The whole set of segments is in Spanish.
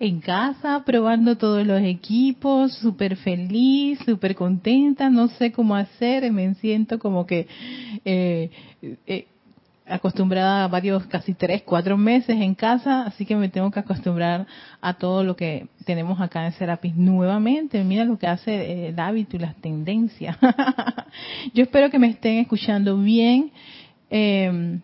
en casa, probando todos los equipos, súper feliz, súper contenta, no sé cómo hacer, me siento como que eh, eh, acostumbrada a varios, casi tres, cuatro meses en casa, así que me tengo que acostumbrar a todo lo que tenemos acá en Serapis nuevamente. Mira lo que hace el hábito y las tendencias. Yo espero que me estén escuchando bien. Eh,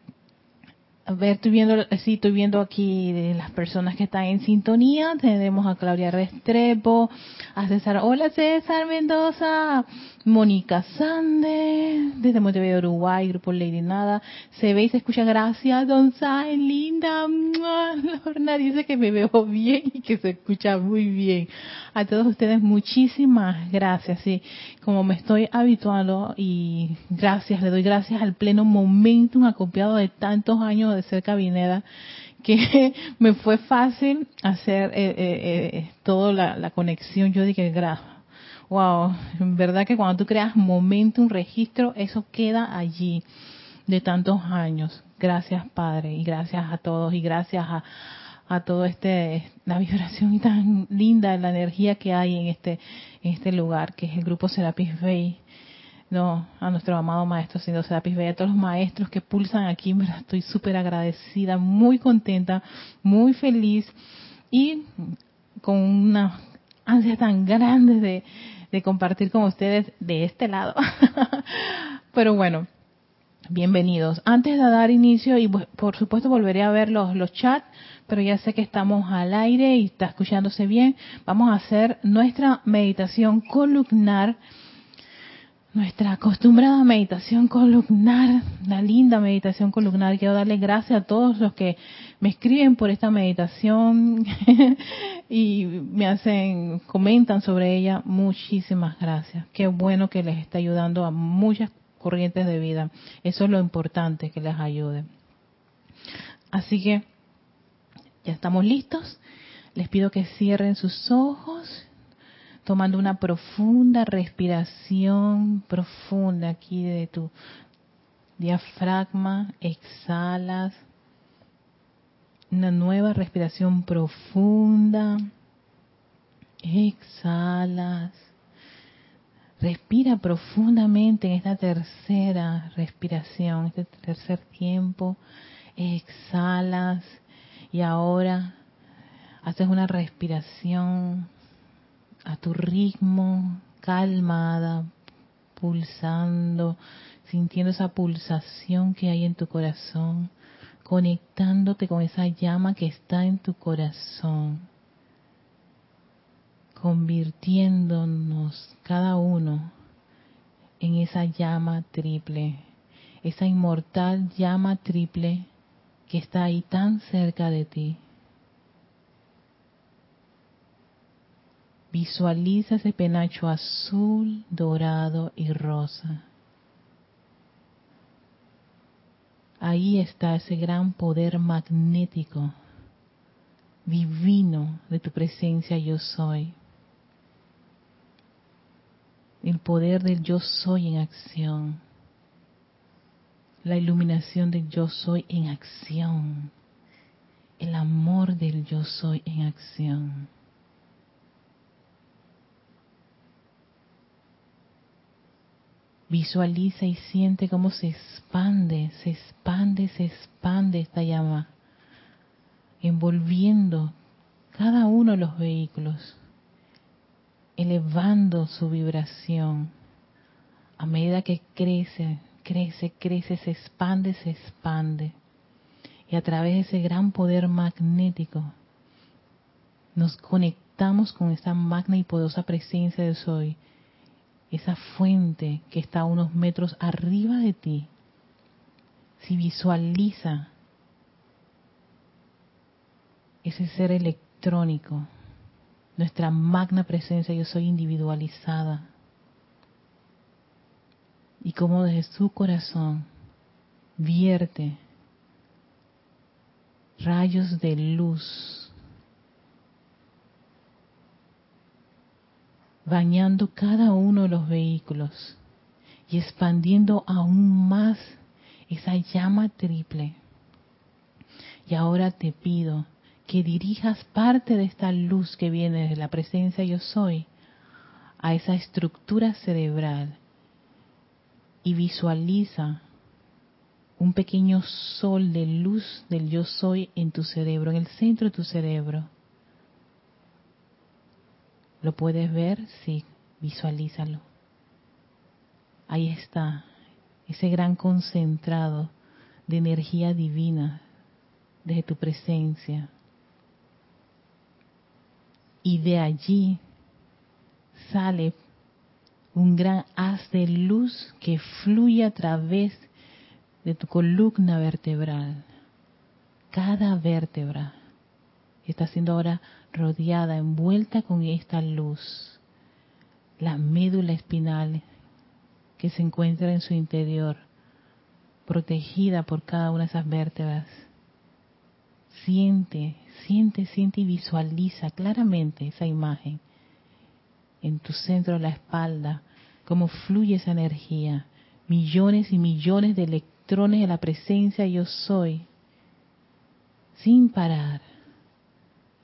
a ver, estoy viendo, sí, estoy viendo aquí de las personas que están en sintonía. Tenemos a Claudia Restrepo, a César, hola César Mendoza, Mónica Sande, desde Montevideo, Uruguay, Grupo Lady Nada. Se ve y se escucha, gracias, Don Sai, linda. Lorna dice que me veo bien y que se escucha muy bien. A todos ustedes, muchísimas gracias. Sí, como me estoy habituando y gracias, le doy gracias al pleno momentum acopiado de tantos años de ser cabinera que me fue fácil hacer eh, eh, eh toda la, conexión. Yo dije, wow, en verdad que cuando tú creas momento, un registro, eso queda allí de tantos años. Gracias Padre y gracias a todos y gracias a, a todo este la vibración tan linda, la energía que hay en este en este lugar que es el grupo Serapis Bay. No, a nuestro amado maestro Señor Serapis Bay, a todos los maestros que pulsan aquí, estoy súper agradecida, muy contenta, muy feliz y con una ansia tan grande de, de compartir con ustedes de este lado. Pero bueno, bienvenidos. Antes de dar inicio, y por supuesto volveré a ver los, los chats, pero ya sé que estamos al aire y está escuchándose bien, vamos a hacer nuestra meditación columnar, nuestra acostumbrada meditación columnar, la linda meditación columnar. Quiero darle gracias a todos los que me escriben por esta meditación y me hacen, comentan sobre ella. Muchísimas gracias. Qué bueno que les está ayudando a muchas corrientes de vida. Eso es lo importante, que les ayude. Así que ya estamos listos. Les pido que cierren sus ojos, tomando una profunda respiración, profunda aquí de tu diafragma. Exhalas. Una nueva respiración profunda. Exhalas. Respira profundamente en esta tercera respiración, este tercer tiempo. Exhalas y ahora haces una respiración a tu ritmo, calmada, pulsando, sintiendo esa pulsación que hay en tu corazón, conectándote con esa llama que está en tu corazón, convirtiéndonos cada uno en esa llama triple, esa inmortal llama triple que está ahí tan cerca de ti. Visualiza ese penacho azul, dorado y rosa. Ahí está ese gran poder magnético, divino de tu presencia yo soy. El poder del yo soy en acción la iluminación del yo soy en acción, el amor del yo soy en acción. Visualiza y siente cómo se expande, se expande, se expande esta llama, envolviendo cada uno de los vehículos, elevando su vibración a medida que crece crece, crece, se expande, se expande. Y a través de ese gran poder magnético nos conectamos con esa magna y poderosa presencia de Soy, esa fuente que está unos metros arriba de ti. Si visualiza ese ser electrónico, nuestra magna presencia yo soy individualizada, y cómo desde su corazón vierte rayos de luz, bañando cada uno de los vehículos y expandiendo aún más esa llama triple. Y ahora te pido que dirijas parte de esta luz que viene de la presencia yo soy a esa estructura cerebral y visualiza un pequeño sol de luz del yo soy en tu cerebro, en el centro de tu cerebro. ¿Lo puedes ver? Sí, visualízalo. Ahí está, ese gran concentrado de energía divina desde tu presencia. Y de allí sale un gran haz de luz que fluye a través de tu columna vertebral. Cada vértebra está siendo ahora rodeada, envuelta con esta luz. La médula espinal que se encuentra en su interior, protegida por cada una de esas vértebras. Siente, siente, siente y visualiza claramente esa imagen en tu centro de la espalda, cómo fluye esa energía, millones y millones de electrones de la presencia yo soy, sin parar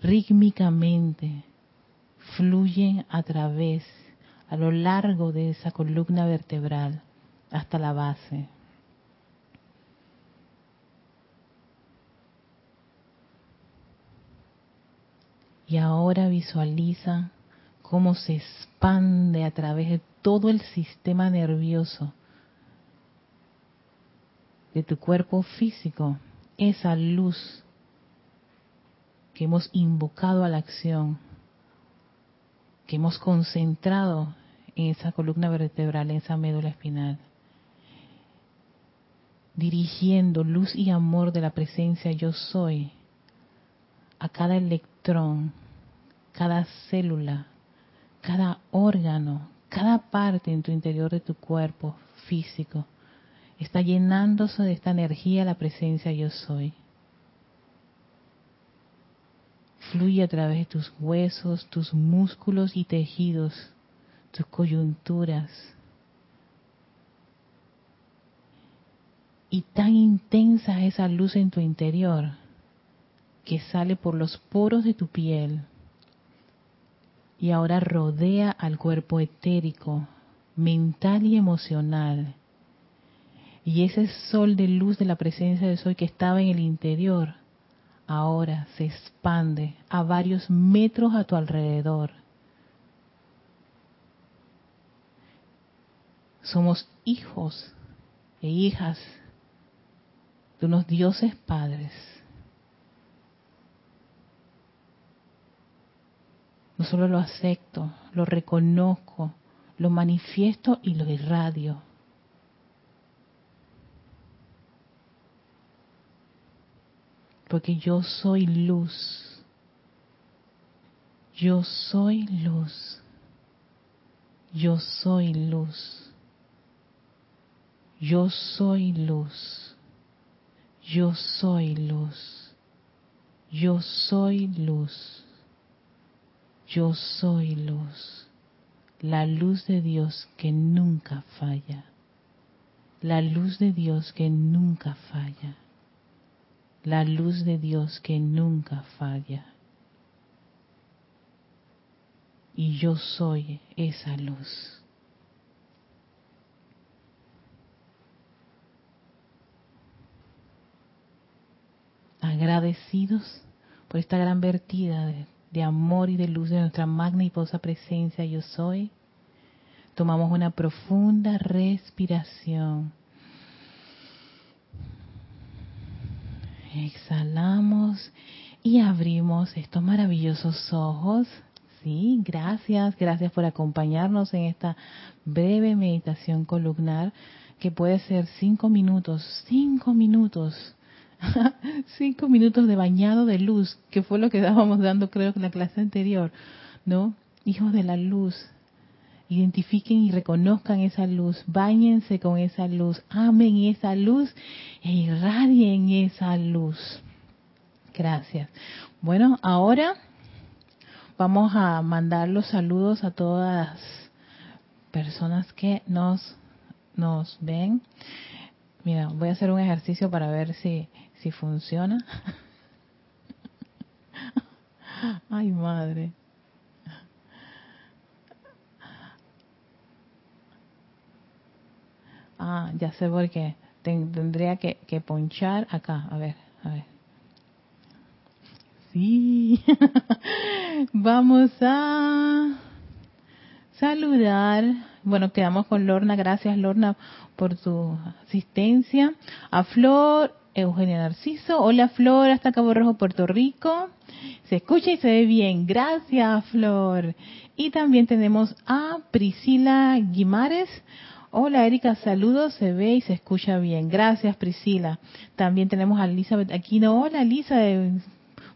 rítmicamente fluyen a través, a lo largo de esa columna vertebral hasta la base. Y ahora visualiza cómo se expande a través de todo el sistema nervioso de tu cuerpo físico esa luz que hemos invocado a la acción, que hemos concentrado en esa columna vertebral, en esa médula espinal, dirigiendo luz y amor de la presencia yo soy a cada electrón, cada célula, cada órgano, cada parte en tu interior de tu cuerpo físico, está llenándose de esta energía la presencia yo soy. Fluye a través de tus huesos, tus músculos y tejidos, tus coyunturas. Y tan intensa esa luz en tu interior que sale por los poros de tu piel y ahora rodea al cuerpo etérico, mental y emocional. Y ese sol de luz de la presencia de Soy que estaba en el interior ahora se expande a varios metros a tu alrededor. Somos hijos e hijas de unos dioses padres. No solo lo acepto, lo reconozco, lo manifiesto y lo irradio. Porque yo soy luz. Yo soy luz. Yo soy luz. Yo soy luz. Yo soy luz. Yo soy luz. Yo soy luz. La luz de Dios que nunca falla. La luz de Dios que nunca falla la luz de Dios que nunca falla. Y yo soy esa luz. Agradecidos por esta gran vertida de, amor y de luz de nuestra magna y posa presencia yo soy, tomamos una profunda respiración Exhalamos y abrimos estos maravillosos ojos. Sí, gracias, gracias por acompañarnos en esta breve meditación columnar que puede ser cinco minutos, cinco minutos, cinco minutos de bañado de luz, que fue lo que estábamos dando creo en la clase anterior, ¿no? Hijos de la luz, identifiquen y reconozcan esa luz, bañense con esa luz, amen esa luz e irradien esa luz. Gracias. Bueno, ahora vamos a mandar los saludos a todas las personas que nos, nos ven. Mira, voy a hacer un ejercicio para ver si, si funciona. Ay, madre. Ah, ya sé por qué. Tendría que, que ponchar acá. A ver, a ver. Sí. Vamos a saludar. Bueno, quedamos con Lorna. Gracias, Lorna, por tu asistencia. A Flor, Eugenia Narciso. Hola, Flor, hasta Cabo Rojo, Puerto Rico. Se escucha y se ve bien. Gracias, Flor. Y también tenemos a Priscila Guimares. Hola Erika, saludos, se ve y se escucha bien. Gracias Priscila. También tenemos a Elizabeth Aquino. Hola Elizabeth,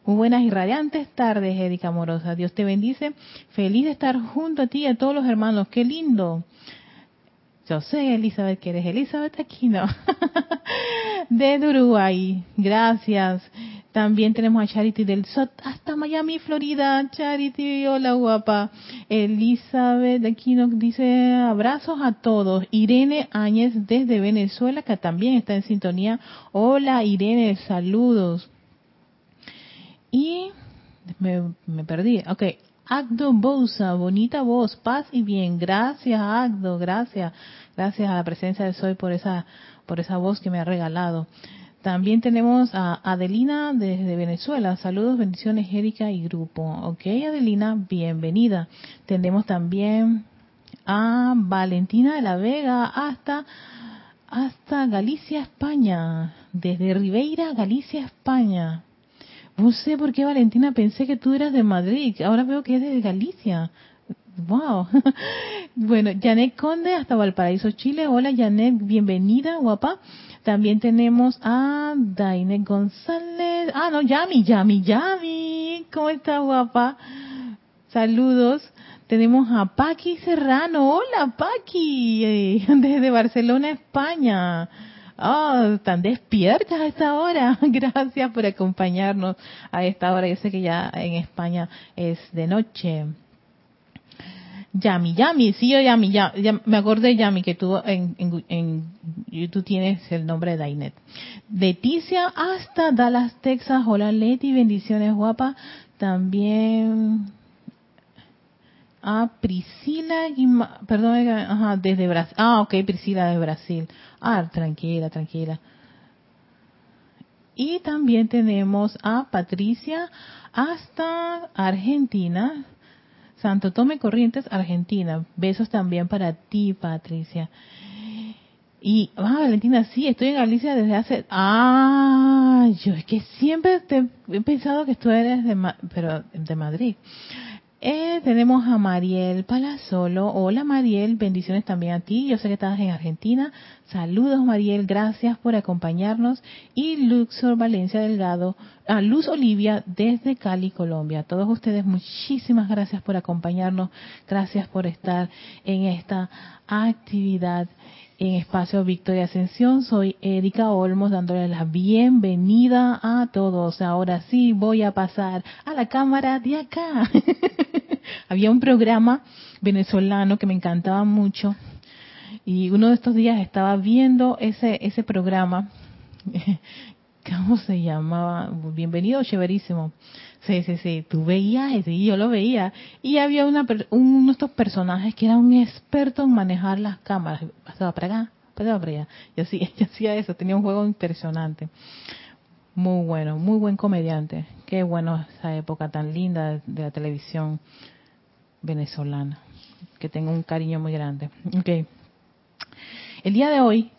muy buenas y radiantes tardes, Erika Amorosa. Dios te bendice. Feliz de estar junto a ti y a todos los hermanos. Qué lindo. Yo sé, Elizabeth, que eres Elizabeth Aquino. de Uruguay. Gracias. También tenemos a Charity del SOT hasta Miami, Florida. Charity, hola guapa. Elizabeth Aquino dice abrazos a todos. Irene Áñez desde Venezuela, que también está en sintonía. Hola Irene, saludos. Y me, perdí. Ok, Agdo Bousa, bonita voz, paz y bien. Gracias, Agdo, gracias. Gracias a la presencia de Soy por esa, por esa voz que me ha regalado. También tenemos a Adelina desde Venezuela. Saludos, bendiciones, Erika y grupo. Ok, Adelina, bienvenida. Tenemos también a Valentina de la Vega hasta, hasta Galicia, España. Desde Ribeira, Galicia, España. No sé por qué, Valentina, pensé que tú eras de Madrid. Ahora veo que es de Galicia. Wow. bueno, Janet Conde hasta Valparaíso, Chile. Hola, Janet, bienvenida, guapa. También tenemos a Daine González. Ah, no, Yami, Yami, Yami. ¿Cómo está, guapa? Saludos. Tenemos a Paqui Serrano. Hola, Paqui. Desde Barcelona, España. Oh, están despiertas a esta hora. Gracias por acompañarnos a esta hora. Yo sé que ya en España es de noche. Yami, Yami, sí, yo Yami, ya, me acordé Yami que tú en, en, tienes el nombre de Dainet. Leticia hasta Dallas, Texas. Hola Leti, bendiciones guapa. También a Priscila, perdón, ajá, desde Brasil. Ah, ok, Priscila de Brasil. Ah, tranquila, tranquila. Y también tenemos a Patricia hasta Argentina. Santo Tome Corrientes, Argentina. Besos también para ti, Patricia. Y, ah, Valentina, sí, estoy en Galicia desde hace... Ah, yo es que siempre te he pensado que tú eres de, pero de Madrid. Eh, tenemos a Mariel Palazolo. Hola Mariel, bendiciones también a ti. Yo sé que estás en Argentina. Saludos Mariel, gracias por acompañarnos. Y Luxor Valencia Delgado, a Luz Olivia desde Cali, Colombia. Todos ustedes muchísimas gracias por acompañarnos. Gracias por estar en esta actividad en Espacio Victoria Ascensión. Soy Erika Olmos dándole la bienvenida a todos. Ahora sí voy a pasar a la cámara de acá. Había un programa venezolano que me encantaba mucho y uno de estos días estaba viendo ese ese programa. ¿Cómo se llamaba? Bienvenido, chéverísimo. Sí, sí, sí, tú veías, sí, yo lo veía. Y había una, uno de estos personajes que era un experto en manejar las cámaras. Pasaba para acá, pasaba para allá. Yo, sí, yo hacía eso, tenía un juego impresionante. Muy bueno, muy buen comediante. Qué bueno esa época tan linda de la televisión venezolana. Que tengo un cariño muy grande. Okay. El día de hoy,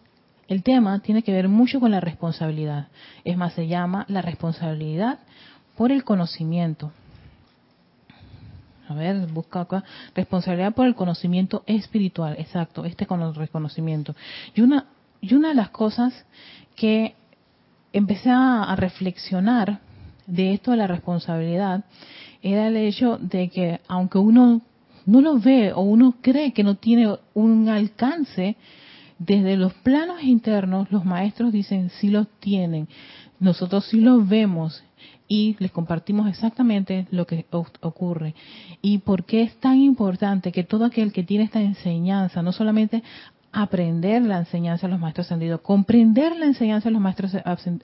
el tema tiene que ver mucho con la responsabilidad. Es más, se llama la responsabilidad por el conocimiento. A ver, busca acá. Responsabilidad por el conocimiento espiritual. Exacto, este con reconocimiento. Y una, y una de las cosas que empecé a, reflexionar de esto de la responsabilidad era el hecho de que aunque uno no lo ve o uno cree que no tiene un alcance, desde los planos internos los maestros dicen sí los tienen. Nosotros sí los vemos y les compartimos exactamente lo que ocurre. Y por qué es tan importante que todo aquel que tiene esta enseñanza, no solamente aprender la enseñanza de los maestros ascendidos, comprender la enseñanza de los maestros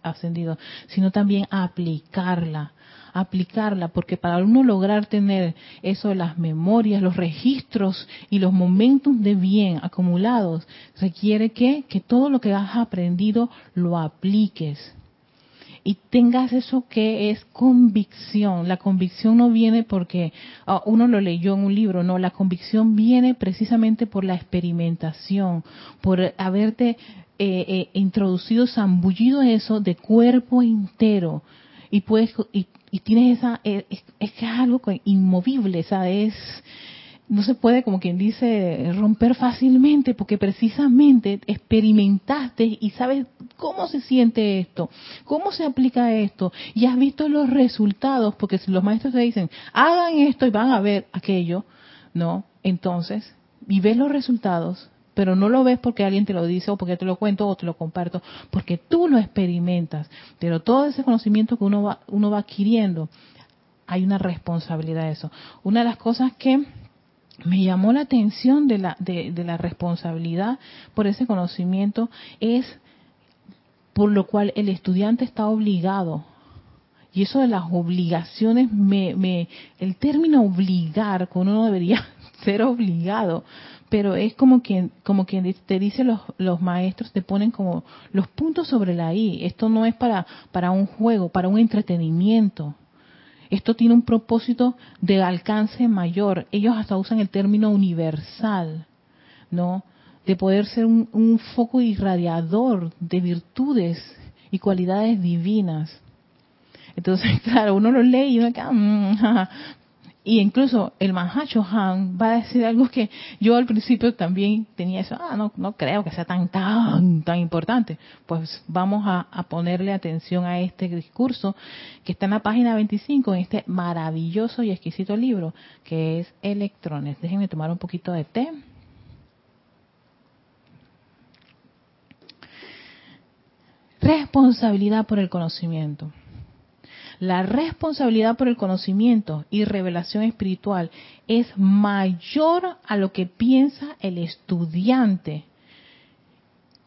ascendidos, sino también aplicarla, aplicarla, porque para uno lograr tener eso de las memorias, los registros y los momentos de bien acumulados, requiere que, que todo lo que has aprendido lo apliques y tengas eso que es convicción. La convicción no viene porque ah, uno lo leyó en un libro, no, la convicción viene precisamente por la experimentación, por haberte eh, eh, introducido, zambullido eso de cuerpo entero y puedes y, tienes esa eh, es, que es algo inmovible, ¿sabes? No se puede, como quien dice, romper fácilmente porque precisamente experimentaste y sabes cómo se siente esto, cómo se aplica esto y has visto los resultados porque si los maestros te dicen, hagan esto y van a ver aquello, ¿no? Entonces, y ves los resultados, pero no lo ves porque alguien te lo dice o porque te lo cuento o te lo comparto, porque tú lo experimentas. Pero todo ese conocimiento que uno va, uno va adquiriendo, hay una responsabilidad de eso. Una de las cosas que me llamó la atención de la, de, la responsabilidad por ese conocimiento es por lo cual el estudiante está obligado. Y eso de las obligaciones me, me el término obligar con uno debería ser obligado pero es como quien como quien te dice los, los maestros te ponen como los puntos sobre la i. Esto no es para para un juego para un entretenimiento esto tiene un propósito de alcance mayor. Ellos hasta usan el término universal, ¿no? De poder ser un, foco irradiador de virtudes y cualidades divinas. Entonces, claro, uno lo lee y uno queda, mm, y incluso el Mahacho Han va a decir algo que yo al principio también tenía eso, ah, no, no creo que sea tan, tan, tan importante. Pues vamos a, a, ponerle atención a este discurso que está en la página 25, en este maravilloso y exquisito libro, que es Electrones. Déjenme tomar un poquito de té. Responsabilidad por el conocimiento. La responsabilidad por el conocimiento y revelación espiritual es mayor a lo que piensa el estudiante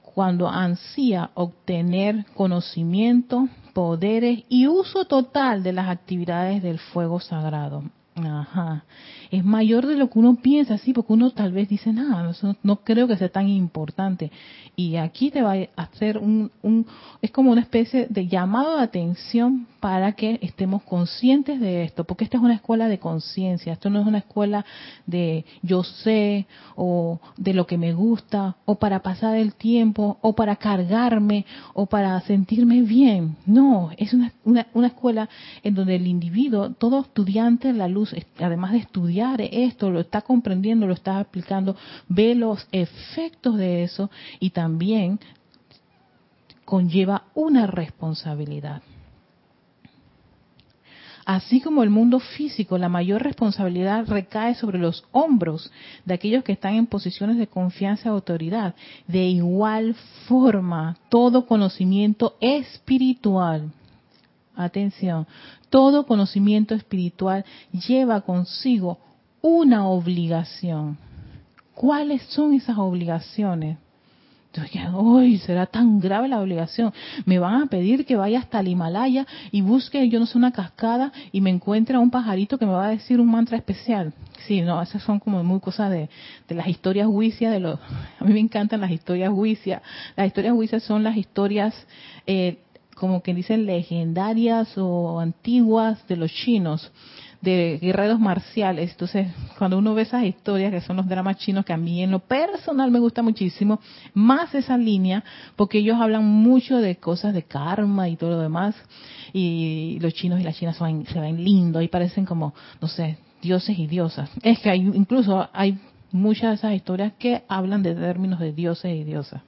cuando ansía obtener conocimiento, poderes y uso total de las actividades del fuego sagrado. Ajá. Es mayor de lo que uno piensa, sí, porque uno tal vez dice, nada, no, no, creo que sea tan importante. Y aquí te va a hacer un, un, es como una especie de llamado de atención para que estemos conscientes de esto, porque esta es una escuela de conciencia, esto no es una escuela de yo sé o de lo que me gusta o para pasar el tiempo o para cargarme o para sentirme bien. No, es una, una, una escuela en donde el individuo, todo estudiante la luz, además de estudiar esto, lo está comprendiendo, lo está aplicando, ve los efectos de eso y también conlleva una responsabilidad. Así como el mundo físico, la mayor responsabilidad recae sobre los hombros de aquellos que están en posiciones de confianza y autoridad. De igual forma, todo conocimiento espiritual, atención, todo conocimiento espiritual lleva consigo una obligación. ¿Cuáles son esas obligaciones? uy, será tan grave la obligación. Me van a pedir que vaya hasta el Himalaya y busque, yo no sé, una cascada y me encuentre a un pajarito que me va a decir un mantra especial. Sí, no, esas son como muy cosas de, de las historias huicias, de los, a mí me encantan las historias huicias. Las historias huicias son las historias, eh, como que dicen legendarias o antiguas de los chinos de guerreros marciales. Entonces, cuando uno ve esas historias, que son los dramas chinos, que a mí en lo personal me gusta muchísimo, más esa línea, porque ellos hablan mucho de cosas de karma y todo lo demás, y los chinos y las chinas ven, se ven lindos y parecen como, no sé, dioses y diosas. Es que hay, incluso hay muchas de esas historias que hablan de términos de dioses y diosas.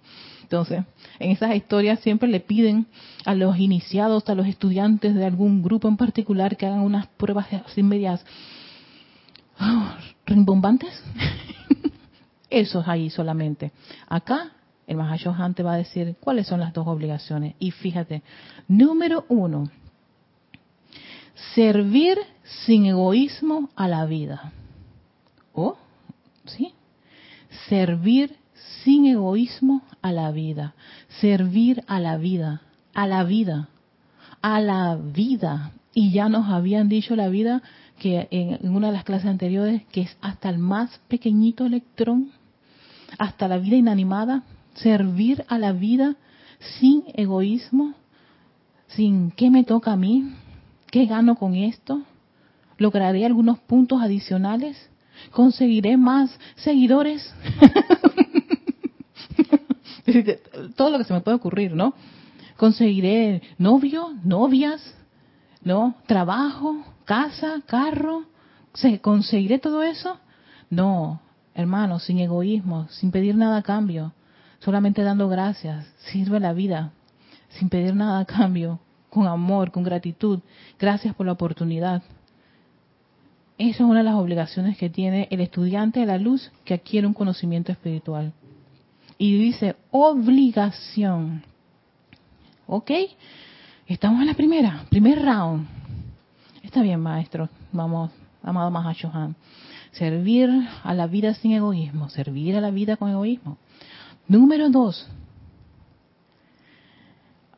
Entonces, en esas historias siempre le piden a los iniciados, a los estudiantes de algún grupo en particular que hagan unas pruebas así medias oh, rimbombantes. Eso es ahí solamente. Acá el Mahashohan va a decir cuáles son las dos obligaciones. Y fíjate, número uno, servir sin egoísmo a la vida. ¿Oh? ¿Sí? Servir sin egoísmo a la vida, servir a la vida, a la vida, a la vida. Y ya nos habían dicho la vida que en una de las clases anteriores que es hasta el más pequeñito electrón, hasta la vida inanimada, servir a la vida sin egoísmo, sin qué me toca a mí, qué gano con esto, lograré algunos puntos adicionales, conseguiré más seguidores. Todo lo que se me puede ocurrir, ¿no? Conseguiré novio, novias, ¿no? Trabajo, casa, carro. ¿Conseguiré todo eso? No, hermano, sin egoísmo, sin pedir nada a cambio, solamente dando gracias, sirve la vida, sin pedir nada a cambio, con amor, con gratitud. Gracias por la oportunidad. Esa es una de las obligaciones que tiene el estudiante de la luz que adquiere un conocimiento espiritual. Y dice obligación. ¿Ok? Estamos en la primera, primer round. Está bien, maestro. Vamos, amado Mahashohan. Servir a la vida sin egoísmo. Servir a la vida con egoísmo. Número dos.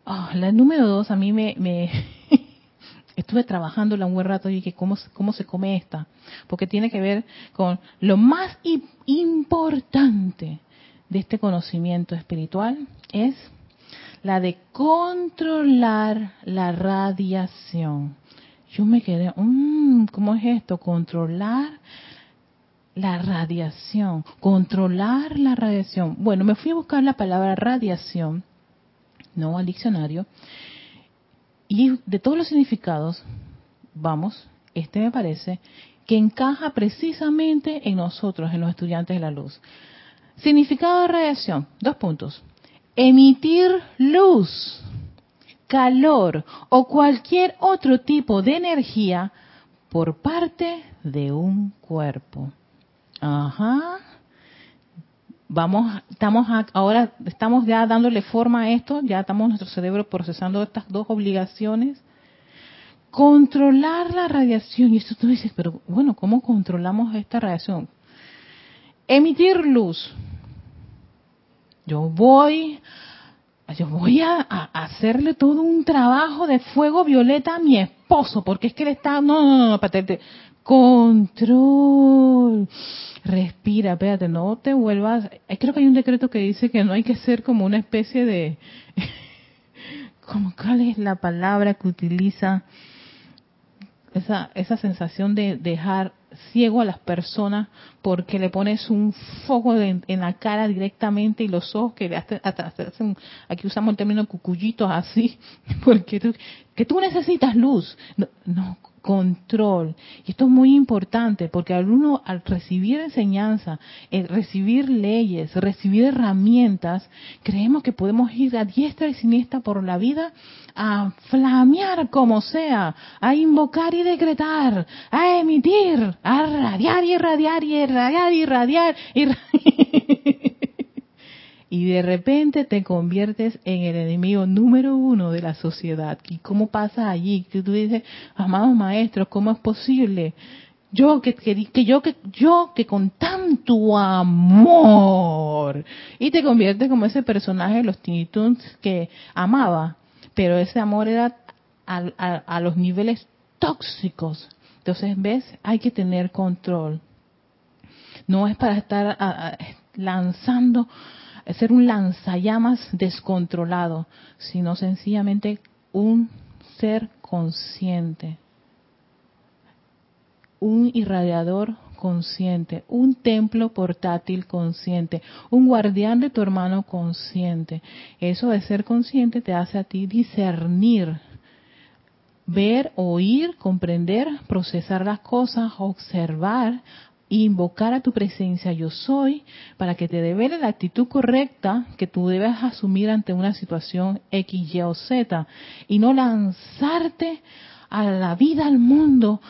Oh, la número dos a mí me, me estuve trabajándola un buen rato y dije, ¿cómo, ¿cómo se come esta? Porque tiene que ver con lo más importante de este conocimiento espiritual es la de controlar la radiación. Yo me quedé, mmm, ¿cómo es esto? Controlar la radiación, controlar la radiación. Bueno, me fui a buscar la palabra radiación, no al diccionario, y de todos los significados, vamos, este me parece que encaja precisamente en nosotros, en los estudiantes de la luz. Significado de radiación, dos puntos. Emitir luz, calor o cualquier otro tipo de energía por parte de un cuerpo. Ajá. Vamos, estamos ahora estamos ya dándole forma a esto, ya estamos nuestro cerebro procesando estas dos obligaciones. Controlar la radiación. Y esto tú dices, pero bueno, ¿cómo controlamos esta radiación? Emitir luz. Yo voy, yo voy a, hacerle todo un trabajo de fuego violeta a mi esposo, porque es que él está, no, no, no, no, patente. Control. Respira, espérate, no te vuelvas. Eh, creo que hay un decreto que dice que no hay que ser como una especie de. como, ¿Cuál es la palabra que utiliza? Esa, esa sensación de dejar ciego a las personas porque le pones un foco en la cara directamente y los ojos que hasta, hacen, aquí usamos el término cucullitos así, porque tú, que tú necesitas luz. no, control. Y esto es muy importante porque al uno, al recibir enseñanza, recibir leyes, recibir herramientas, creemos que podemos ir a diestra y siniestra por la vida a flamear como sea, a invocar y decretar, a emitir, a radiar y irradiar y irradiar y irradiar. Y y de repente te conviertes en el enemigo número uno de la sociedad. ¿Y cómo pasa allí? Que tú dices, amados maestros, ¿cómo es posible? Yo que, que, yo que yo que con tanto amor y te conviertes como ese personaje de los Tiny que amaba, pero ese amor era a, a los niveles tóxicos. Entonces, ves, hay que tener control. No es para estar lanzando ser un lanzallamas descontrolado, sino sencillamente un ser consciente, un irradiador consciente, un templo portátil consciente, un guardián de tu hermano consciente. Eso de ser consciente te hace a ti discernir, ver, oír, comprender, procesar las cosas, observar, invocar a tu presencia yo soy para que te devele la actitud correcta que tú debes asumir ante una situación X, Y o Z y no lanzarte a la vida, al mundo,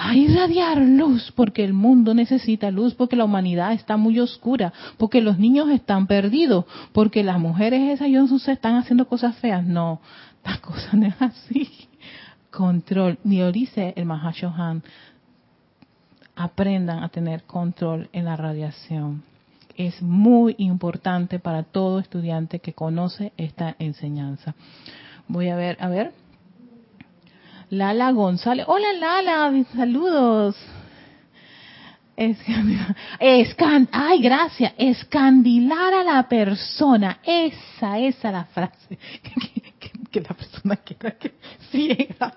a irradiar luz, porque el mundo necesita luz, porque la humanidad está muy oscura, porque los niños están perdidos, porque las mujeres esas y se están haciendo cosas feas. No, las cosas no es así. Control. Ni lo dice el Mahashohan aprendan a tener control en la radiación. Es muy importante para todo estudiante que conoce esta enseñanza. Voy a ver, a ver. Lala González. Hola Lala, saludos. Escan, ay, gracias. Escandilar a la persona. Esa, esa la frase. Que, la persona queda que ciega.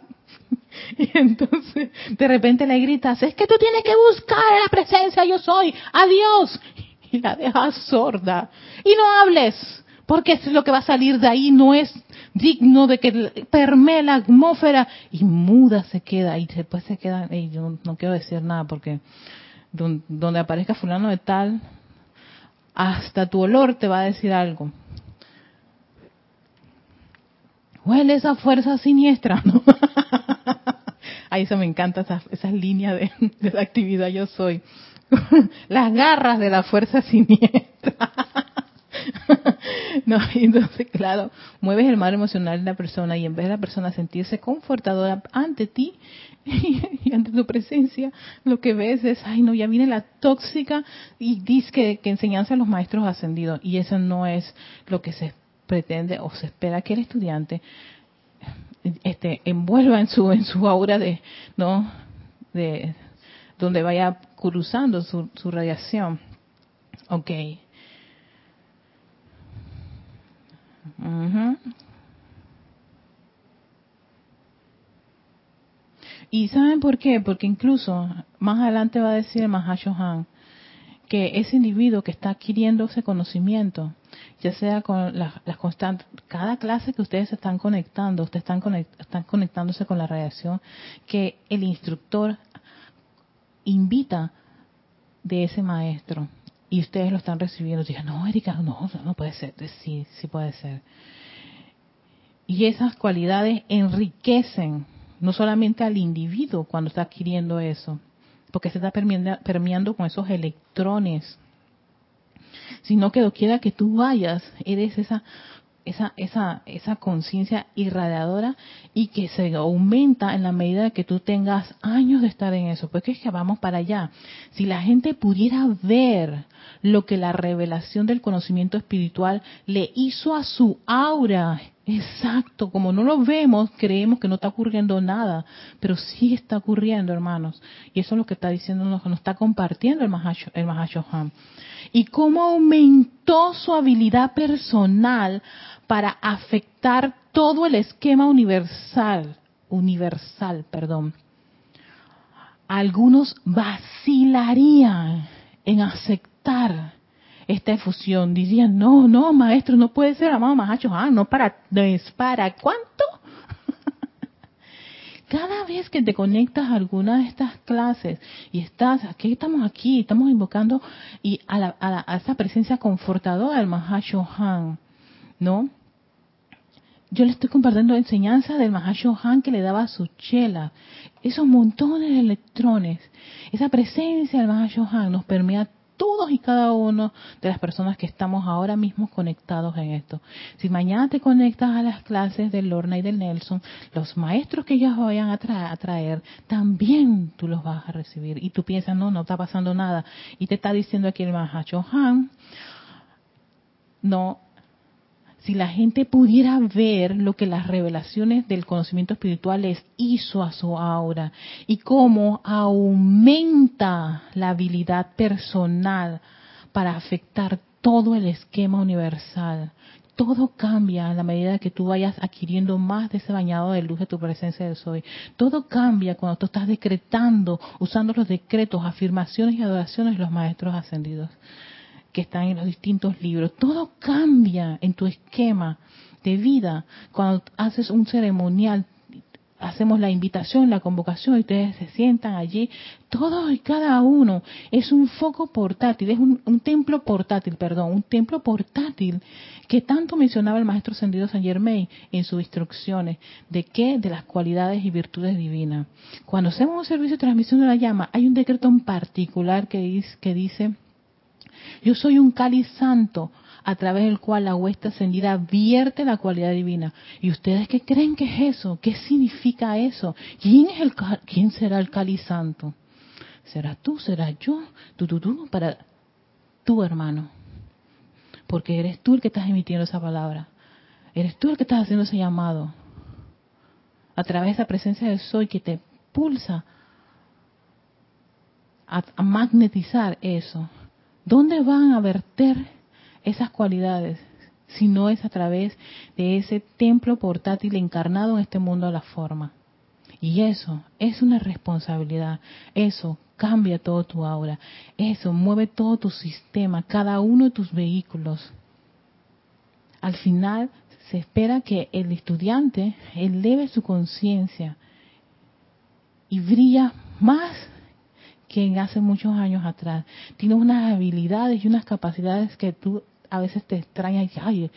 Y entonces, de repente le gritas, es que tú tienes que buscar la presencia, yo soy, adiós. Y la dejas sorda. Y no hables, porque lo que va a salir de ahí no es digno de que permee la atmósfera. Y muda se queda, y después se queda, y yo no quiero decir nada porque donde aparezca fulano de tal, hasta tu olor te va a decir algo. Huele esa fuerza siniestra, ¿no? Ahí se me encanta esas, esas líneas de, de la actividad yo soy. Las garras de la fuerza siniestra. no, entonces, claro, mueves el mar emocional de la persona y en vez de la persona sentirse confortadora ante ti y ante tu presencia, lo que ves es, ay no, ya viene la tóxica y dice que, que enseñanza a los maestros ascendidos y eso no es lo que se pretende o se espera que el estudiante este envuelva en su en su aura de no de donde vaya cruzando su, su radiación. Okay Y ¿saben por qué? Porque incluso más adelante va a decir Mahashohan que ese individuo que está adquiriendo ese conocimiento, ya sea con las, constantes, cada clase que ustedes están conectando, ustedes están, están conectándose con la radiación que el instructor invita de ese maestro y ustedes lo están recibiendo. Digan, no, Erika, no, no puede ser. Sí, sí puede ser. Y esas cualidades enriquecen no solamente al individuo cuando está adquiriendo eso, porque se está permeando, con esos electrones, sino que quiera que tú vayas, eres esa esa, esa, esa conciencia irradiadora y que se aumenta en la medida que tú tengas años de estar en eso. Porque es que vamos para allá. Si la gente pudiera ver lo que la revelación del conocimiento espiritual le hizo a su aura, exacto, como no lo vemos, creemos que no está ocurriendo nada, pero sí está ocurriendo, hermanos. Y eso es lo que está diciendo, nos, está compartiendo el Mahashohan. Y cómo aumentó su habilidad personal para afectar todo el esquema universal, universal, perdón. Algunos vacilarían en aceptar esta efusión. Dirían, no, no, maestro, no puede ser amado Mahacho. Ah, no para, no es para cuánto. Cada vez que te conectas a alguna de estas clases y estás, aquí estamos aquí, estamos invocando y a, la, a, esa presencia confortadora del Mahashohan, ¿no? yo le estoy compartiendo enseñanza del Mahashohan que le daba a su chela. Esos montones de electrones, esa presencia del Mahashohan nos permea todos y cada uno de las personas que estamos ahora mismo conectados en esto. Si mañana te conectas a las clases del Lorna y del Nelson, los maestros que ellos vayan a, traer, también tú los vas a recibir. Y tú piensas, no, no está pasando nada. Y te está diciendo aquí el Mahashohan, no, si la gente pudiera ver lo que las revelaciones del conocimiento espiritual les hizo a su aura y cómo aumenta la habilidad personal para afectar todo el esquema universal. Todo cambia a la medida que tú vayas adquiriendo más de ese bañado de luz de tu presencia del soy. Todo cambia cuando tú estás decretando, usando los decretos, afirmaciones y adoraciones de los maestros ascendidos que están en los distintos libros. Todo cambia en tu esquema de vida cuando haces un ceremonial. Hacemos la invitación, la convocación y ustedes se sientan allí. Todos y cada uno es un foco portátil, es un, templo portátil, perdón, un templo portátil que tanto mencionaba el maestro Sendido San Germain en sus instrucciones. ¿De qué? De las cualidades y virtudes divinas. Cuando hacemos un servicio de transmisión de la llama, hay un decreto en particular que dice, que dice yo soy un cáliz santo a través del cual la huesta ascendida vierte la cualidad divina. ¿Y ustedes qué creen que es eso? ¿Qué significa eso? ¿Quién, es el, quién será el cáliz santo? ¿Será tú? ¿Será yo? Tú, tú, tú, para tú, hermano. Porque eres tú el que estás emitiendo esa palabra. Eres tú el que estás haciendo ese llamado. a través de esa presencia del soy que te pulsa a, a magnetizar eso. ¿Dónde van a verter esas cualidades? Si no es a través de ese templo portátil encarnado en este mundo a la forma. Y eso es una responsabilidad. Eso cambia todo tu aura. Eso mueve todo tu sistema, cada uno de tus vehículos. Al final se espera que el estudiante eleve su conciencia y brilla más que en hace muchos años atrás. Tiene unas habilidades y unas capacidades que tú a veces te extrañas y ay,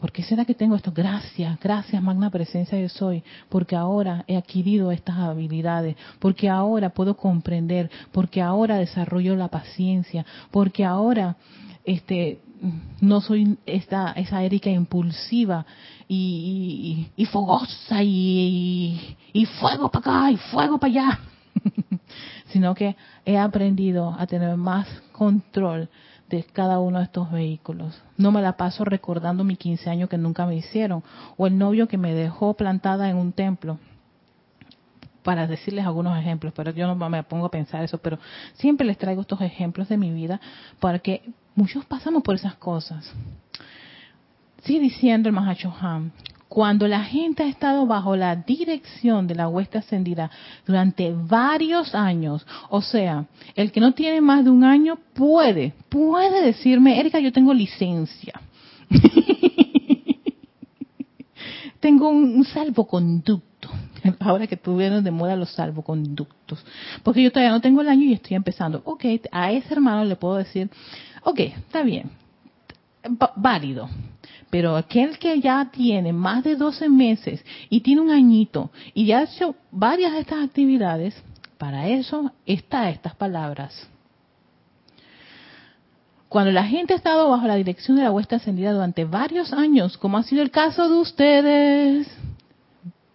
¿por qué será que tengo esto? Gracias, gracias magna presencia yo soy, porque ahora he adquirido estas habilidades, porque ahora puedo comprender, porque ahora desarrollo la paciencia, porque ahora este no soy esta esa Erika impulsiva y, y, fogosa y, y fuego para acá y fuego para allá, sino que he aprendido a tener más control de cada uno de estos vehículos. No me la paso recordando mi 15 años que nunca me hicieron, o el novio que me dejó plantada en un templo, para decirles algunos ejemplos, pero yo no me pongo a pensar eso, pero siempre les traigo estos ejemplos de mi vida, porque muchos pasamos por esas cosas. Sigue diciendo el Mahacho Han, cuando la gente ha estado bajo la dirección de la huesta ascendida durante varios años, o sea, el que no tiene más de un año puede, puede decirme, Erika, yo tengo licencia. tengo un, salvoconducto. Ahora que tuvieron de moda los salvoconductos. Porque yo todavía no tengo el año y estoy empezando. Ok, a ese hermano le puedo decir, ok, está bien, válido pero aquel que ya tiene más de 12 meses y tiene un añito y ya ha hecho varias de estas actividades, para eso está estas palabras. Cuando la gente ha estado bajo la dirección de la huesta ascendida durante varios años, como ha sido el caso de ustedes,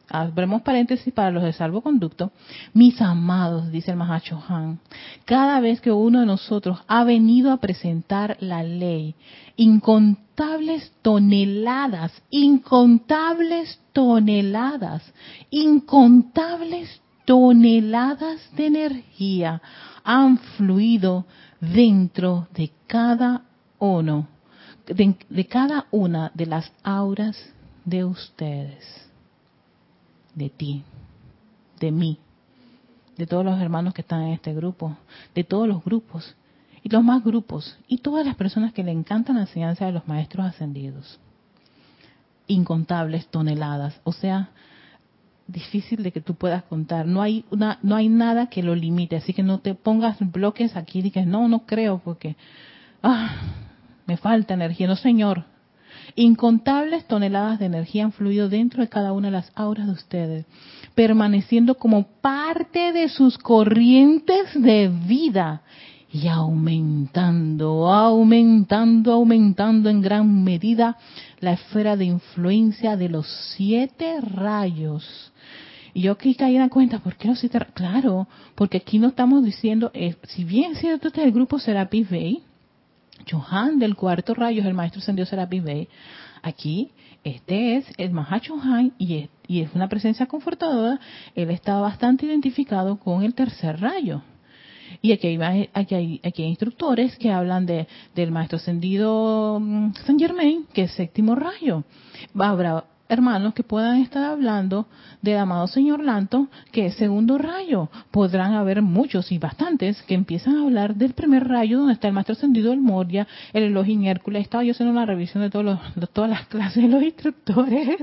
abrimos paréntesis para los de salvoconducto, mis amados, dice el Mahacho Han, cada vez que uno de nosotros ha venido a presentar la ley, incontables toneladas, incontables toneladas, incontables toneladas de energía han fluido dentro de cada uno, de, de cada una de las auras de ustedes de ti, de mí, de todos los hermanos que están en este grupo, de todos los grupos y los más grupos y todas las personas que le encantan la enseñanza de los maestros ascendidos. Incontables toneladas, o sea, difícil de que tú puedas contar. No hay una, no hay nada que lo limite, así que no te pongas bloques aquí y que no, no creo porque ah, me falta energía. No, señor, Incontables toneladas de energía han fluido dentro de cada una de las auras de ustedes, permaneciendo como parte de sus corrientes de vida y aumentando, aumentando, aumentando en gran medida la esfera de influencia de los siete rayos. Y yo aquí caí en la cuenta, ¿por qué los siete rayos? Claro, porque aquí no estamos diciendo, eh, si bien es cierto este es el grupo Serapis Bay, Johan del cuarto rayo es el maestro Sendio Serapis Bey. Aquí, este es el Mahachohan y es, y es una presencia confortadora. Él está bastante identificado con el tercer rayo. Y aquí hay, aquí hay, aquí instructores que hablan de, del maestro ascendido mm, Saint Germain, que es séptimo rayo. Habrá hermanos que puedan estar hablando del amado señor Lanto, que es segundo rayo. Podrán haber muchos y bastantes que empiezan a hablar del primer rayo, donde está el maestro ascendido del Moria, el Elohim Hércules. Estaba yo haciendo una revisión de, todos los, todas las clases de los instructores.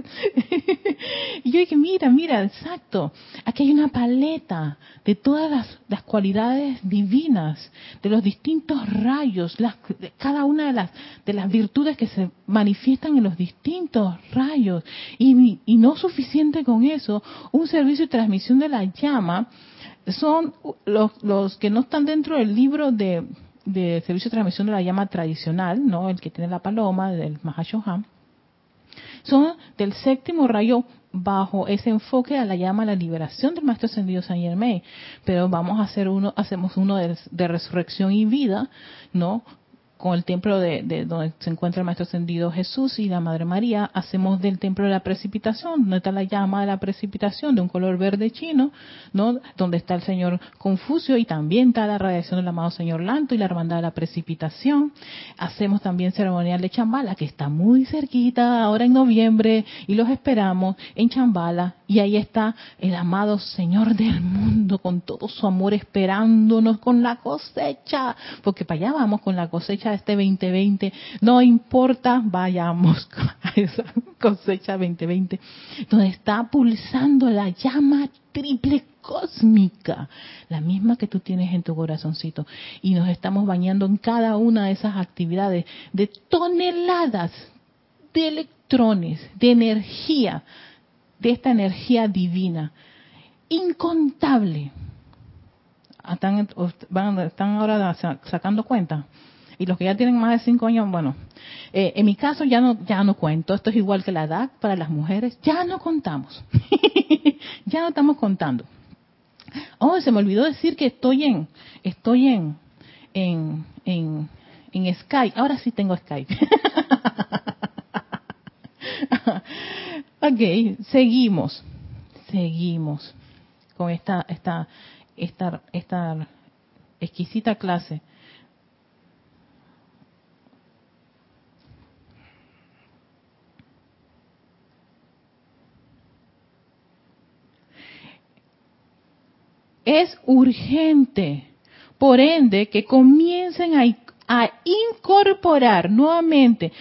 y yo dije, mira, mira, exacto. Aquí hay una paleta de todas las, las cualidades divinas, de los distintos rayos, las, cada una de las, de las virtudes que se manifiestan en los distintos rayos y, no suficiente con eso, un servicio de transmisión de la llama son los, que no están dentro del libro de, servicio de transmisión de la llama tradicional, no el que tiene la paloma del Mahashohan, son del séptimo rayo bajo ese enfoque a la llama la liberación del maestro ascendido San Germain, pero vamos a hacer uno, hacemos uno de resurrección y vida, ¿no? Con el templo de, donde se encuentra el Maestro Ascendido Jesús y la Madre María, hacemos del templo de la precipitación, donde está la llama de la precipitación de un color verde chino, ¿no? donde está el Señor Confucio y también está la radiación del amado Señor Lanto y la hermandad de la precipitación. Hacemos también ceremonial de Chambala, que está muy cerquita ahora en noviembre y los esperamos en Chambala y ahí está el amado Señor del mundo con todo su amor esperándonos con la cosecha, porque para allá vamos con la cosecha este 2020, no importa, vayamos a esa cosecha 2020, donde está pulsando la llama triple cósmica, la misma que tú tienes en tu corazoncito. Y nos estamos bañando en cada una de esas actividades de toneladas de electrones, de energía, de esta energía divina, incontable. Están, ahora sacando cuenta y los que ya tienen más de cinco años, bueno, eh, en mi caso ya no, ya no cuento, esto es igual que la edad para las mujeres, ya no contamos, ya no estamos contando. Oh, se me olvidó decir que estoy en, estoy en, en, en, en Skype, ahora sí tengo Skype. ok, seguimos, seguimos con esta, esta, esta, esta exquisita clase es urgente. Por ende, que comiencen a, incorporar nuevamente,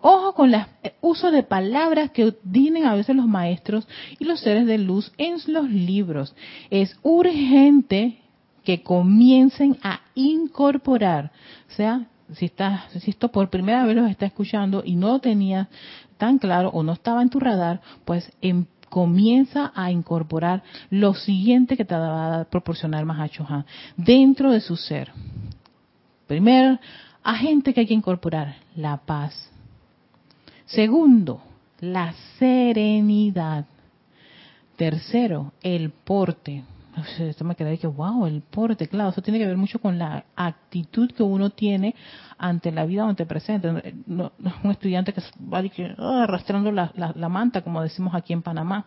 ojo con el uso de palabras que tienen a veces los maestros y los seres de luz en los libros. Es urgente que comiencen a incorporar, o sea, si, estás, si esto por primera vez los está escuchando y no lo tenías tan claro o no estaba en tu radar, pues en comienza a incorporar lo siguiente que te va a proporcionar Mahachohan dentro de su ser. Primer agente que hay que incorporar, la paz. Segundo, la serenidad. Tercero, el porte esto me queda de que, wow, el porte, claro, eso tiene que ver mucho con la actitud que uno tiene ante la vida ante el presente. No, un estudiante que va ah, arrastrando la, la, manta, como decimos aquí en Panamá.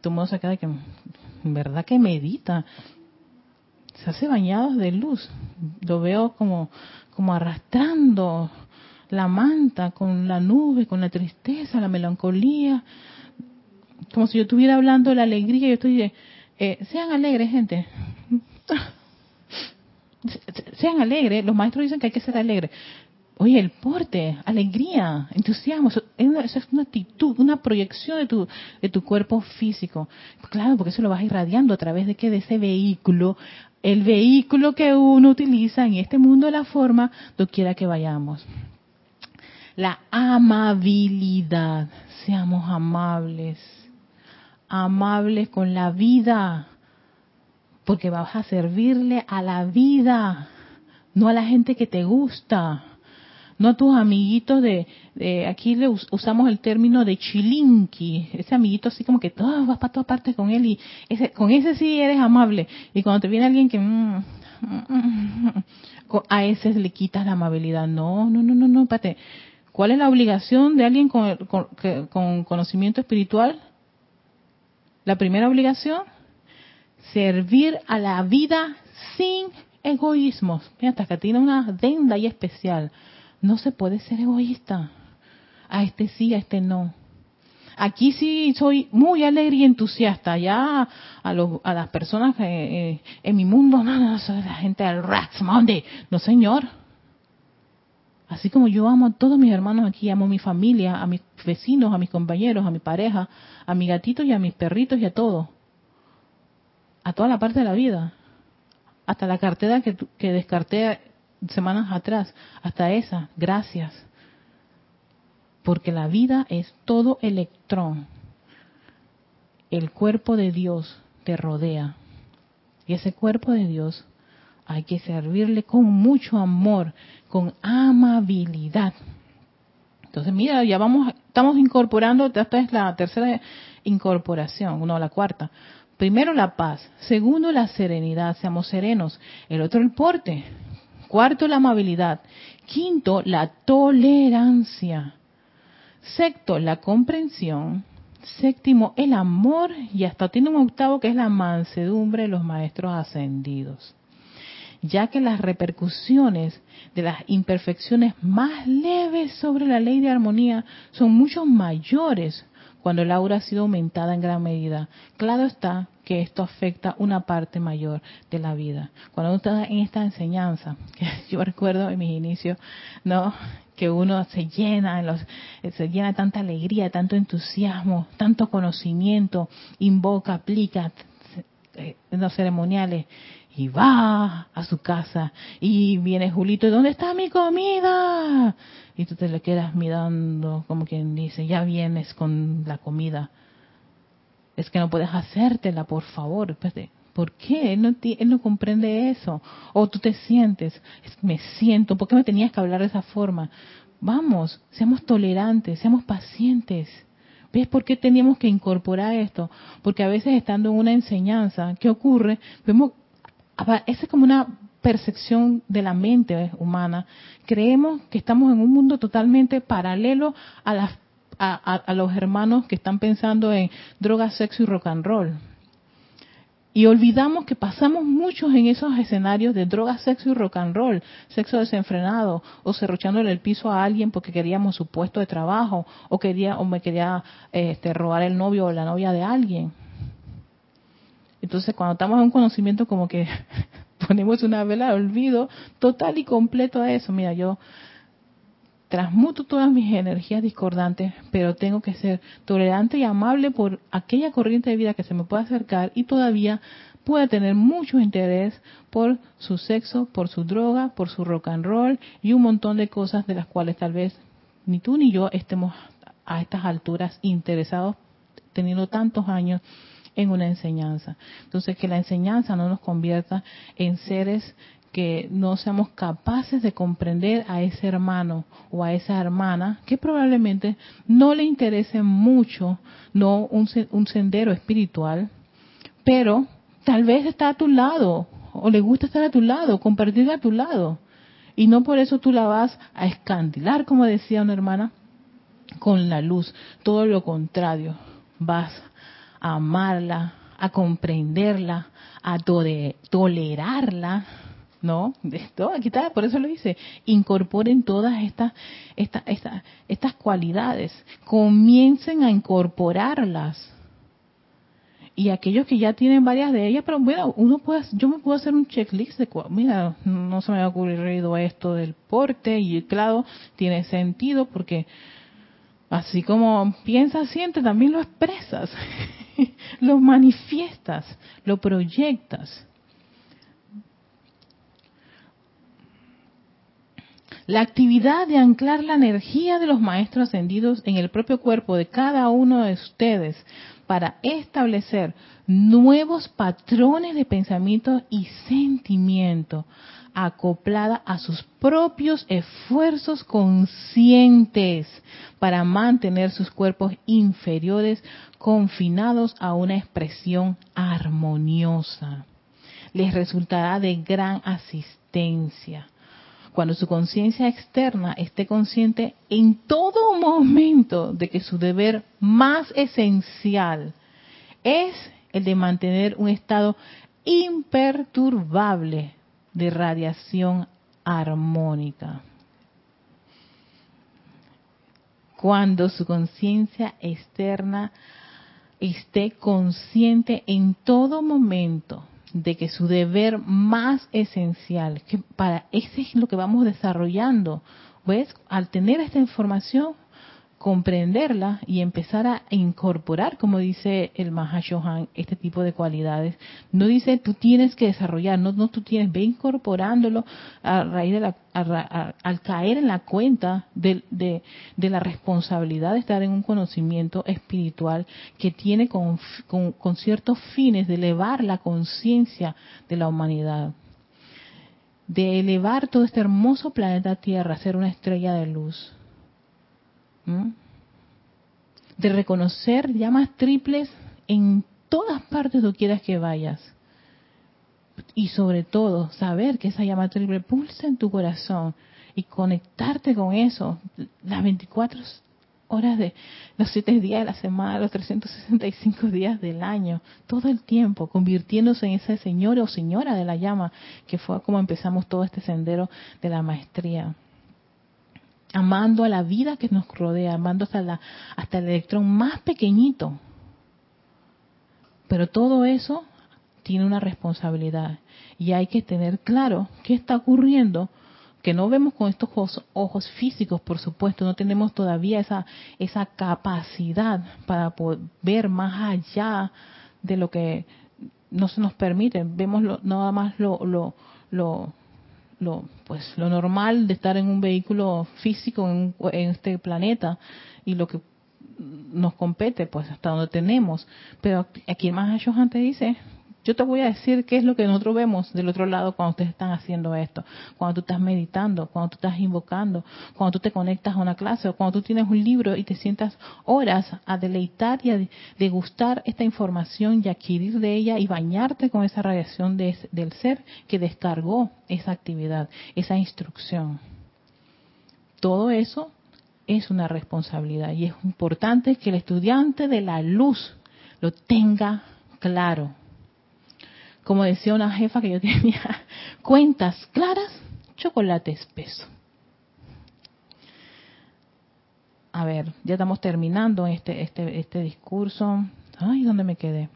Todo el mundo se queda que, en verdad que medita. Se hace bañados de luz. Lo veo como, como arrastrando la manta con la nube, con la tristeza, la melancolía. Como si yo estuviera hablando de la alegría. Yo estoy de eh, sean alegres, gente. Sean alegres. Los maestros dicen que hay que ser alegre. Oye, el porte, alegría, entusiasmo, eso es una actitud, una proyección de tu, de tu cuerpo físico. Claro, porque eso lo vas irradiando a través de que de ese vehículo, el vehículo que uno utiliza en este mundo de la forma, quiera que vayamos. La amabilidad, seamos amables amables con la vida, porque vas a servirle a la vida, no a la gente que te gusta, no a tus amiguitos de, aquí le usamos el término de chilinqui, ese amiguito así como que todo vas para todas partes con él y ese, con ese sí eres amable y cuando te viene alguien que mm, mm, mm, a ese le quitas la amabilidad, no, no, no, no, no, espérate. ¿Cuál es la obligación de alguien con conocimiento espiritual? La primera obligación, servir a la vida sin egoísmos. Mira, hasta que tiene una adenda y especial. No se puede ser egoísta. A este sí, a este no. Aquí sí soy muy alegre y entusiasta. Ya a, a las personas eh, en mi mundo, no, no, soy la gente del Rats Monday. No, señor. Así como yo amo a todos mis hermanos aquí, amo a mi familia, a mis vecinos, a mis compañeros, a mi pareja, a mi gatito y a mis perritos y a todo. A toda la parte de la vida. Hasta la cartera que, que descarté semanas atrás. Hasta esa. Gracias. Porque la vida es todo electrón. El cuerpo de Dios te rodea. Y ese cuerpo de Dios hay que servirle con mucho amor, con amabilidad. Entonces, mira, ya vamos, estamos incorporando, esta es la tercera incorporación, no la cuarta. Primero la paz, segundo la serenidad, seamos serenos. El otro el porte, Cuarto, la amabilidad. Quinto, la tolerancia. Sexto, la comprensión. Séptimo, el amor. Y hasta tiene un octavo que es la mansedumbre de los maestros ascendidos. Ya que las repercusiones de las imperfecciones más leves sobre la ley de armonía son mucho mayores cuando el aura ha sido aumentada en gran medida. Claro está que esto afecta una parte mayor de la vida. Cuando uno está en esta enseñanza, que yo recuerdo en mis inicios, ¿no? que uno se llena, en los, se llena de tanta alegría, tanto entusiasmo, tanto conocimiento, invoca, aplica eh, en los ceremoniales y va a su casa y viene Julito, ¿dónde está mi comida? y tú te le quedas mirando como quien dice, ya vienes con la comida. Es que no puedes hacértela, por favor. ¿Por qué? Él no, él no comprende eso. O tú te sientes, me siento, ¿por qué me tenías que hablar de esa forma? Vamos, seamos tolerantes, seamos pacientes. ¿Ves por qué teníamos que incorporar esto? Porque a veces estando en una enseñanza, ¿qué ocurre? Vemos, esa es como una percepción de la mente humana, creemos que estamos en un mundo totalmente paralelo a, a, los hermanos que están pensando en drogas, sexo y rock and roll. Y olvidamos que pasamos muchos en esos escenarios de drogas, sexo y rock and roll, sexo desenfrenado, o cerrochándole el piso a alguien porque queríamos su puesto de trabajo, o quería, o me quería este, robar el novio o la novia de alguien. Entonces, cuando estamos en un conocimiento como que ponemos una vela de olvido total y completo a eso. Mira, yo transmuto todas mis energías discordantes, pero tengo que ser tolerante y amable por aquella corriente de vida que se me pueda acercar y todavía pueda tener mucho interés por su sexo, por su droga, por su rock and roll y un montón de cosas de las cuales tal vez ni tú ni yo estemos a estas alturas interesados teniendo tantos años en una enseñanza. Entonces, que la enseñanza no nos convierta en seres que no seamos capaces de comprender a ese hermano o a esa hermana que probablemente no le interese mucho no un, un sendero espiritual, pero tal vez está a tu lado o le gusta estar a tu lado, compartir a tu lado. Y no por eso tú la vas a escandilar, como decía una hermana, con la luz. Todo lo contrario, vas a amarla, a comprenderla, a tolerarla, ¿no? Esto, aquí está, por eso lo dice, incorporen todas estas, estas, estas, cualidades, comiencen a incorporarlas. Y aquellos que ya tienen varias de ellas, pero bueno, uno puede, yo me puedo hacer un checklist de, mira, no se me ha ocurrido esto del porte y claro, tiene sentido porque así como piensas, sientes, también lo expresas. lo manifiestas, lo proyectas. La actividad de anclar la energía de los maestros ascendidos en el propio cuerpo de cada uno de ustedes para establecer nuevos patrones de pensamiento y sentimiento acoplada a sus propios esfuerzos conscientes para mantener sus cuerpos inferiores confinados a una expresión armoniosa. Les resultará de gran asistencia cuando su conciencia externa esté consciente en todo momento de que su deber más esencial es el de mantener un estado imperturbable de radiación armónica. Cuando su conciencia externa esté consciente en todo momento de que su deber más esencial, que para ese es lo que vamos desarrollando, pues al tener esta información comprenderla y empezar a incorporar, como dice el Mahashohan, este tipo de cualidades. No dice tú tienes que desarrollar, no, no tú tienes, ve incorporándolo a raíz de la, al caer en la cuenta de, de, la responsabilidad de estar en un conocimiento espiritual que tiene con, con, con ciertos fines de elevar la conciencia de la humanidad de elevar todo este hermoso planeta Tierra a ser una estrella de luz de reconocer llamas triples en todas partes donde quieras que vayas. y sobre todo saber que esa llama triple pulsa en tu corazón y conectarte con eso las 24 horas de los 7 días de la semana, los 365 días del año, todo el tiempo, convirtiéndose en ese señor o señora de la llama, que fue como empezamos todo este sendero de la maestría. Amando a la vida que nos rodea, amando hasta, la, hasta el electrón más pequeñito. Pero todo eso tiene una responsabilidad y hay que tener claro qué está ocurriendo que no vemos con estos ojos, físicos, por supuesto, no tenemos todavía esa, esa capacidad para ver más allá de lo que no se nos permite. Vemos nada más lo, lo, lo, lo, pues, lo normal de estar en un vehículo físico en, en este planeta y lo que nos compete, pues hasta donde tenemos. Pero aquí el más antes dice, yo te voy a decir qué es lo que nosotros vemos del otro lado cuando ustedes están haciendo esto, cuando tú estás meditando, cuando tú estás invocando, cuando tú te conectas a una clase o cuando tú tienes un libro y te sientas horas a deleitar y a degustar esta información y adquirir de ella y bañarte con esa radiación del ser que descargó esa actividad, esa instrucción. Todo eso es una responsabilidad y es importante que el estudiante de la luz lo tenga claro como decía una jefa que yo tenía, cuentas claras, chocolate espeso. A ver, ya estamos terminando este, este, este discurso. Ay, ¿dónde me quedé?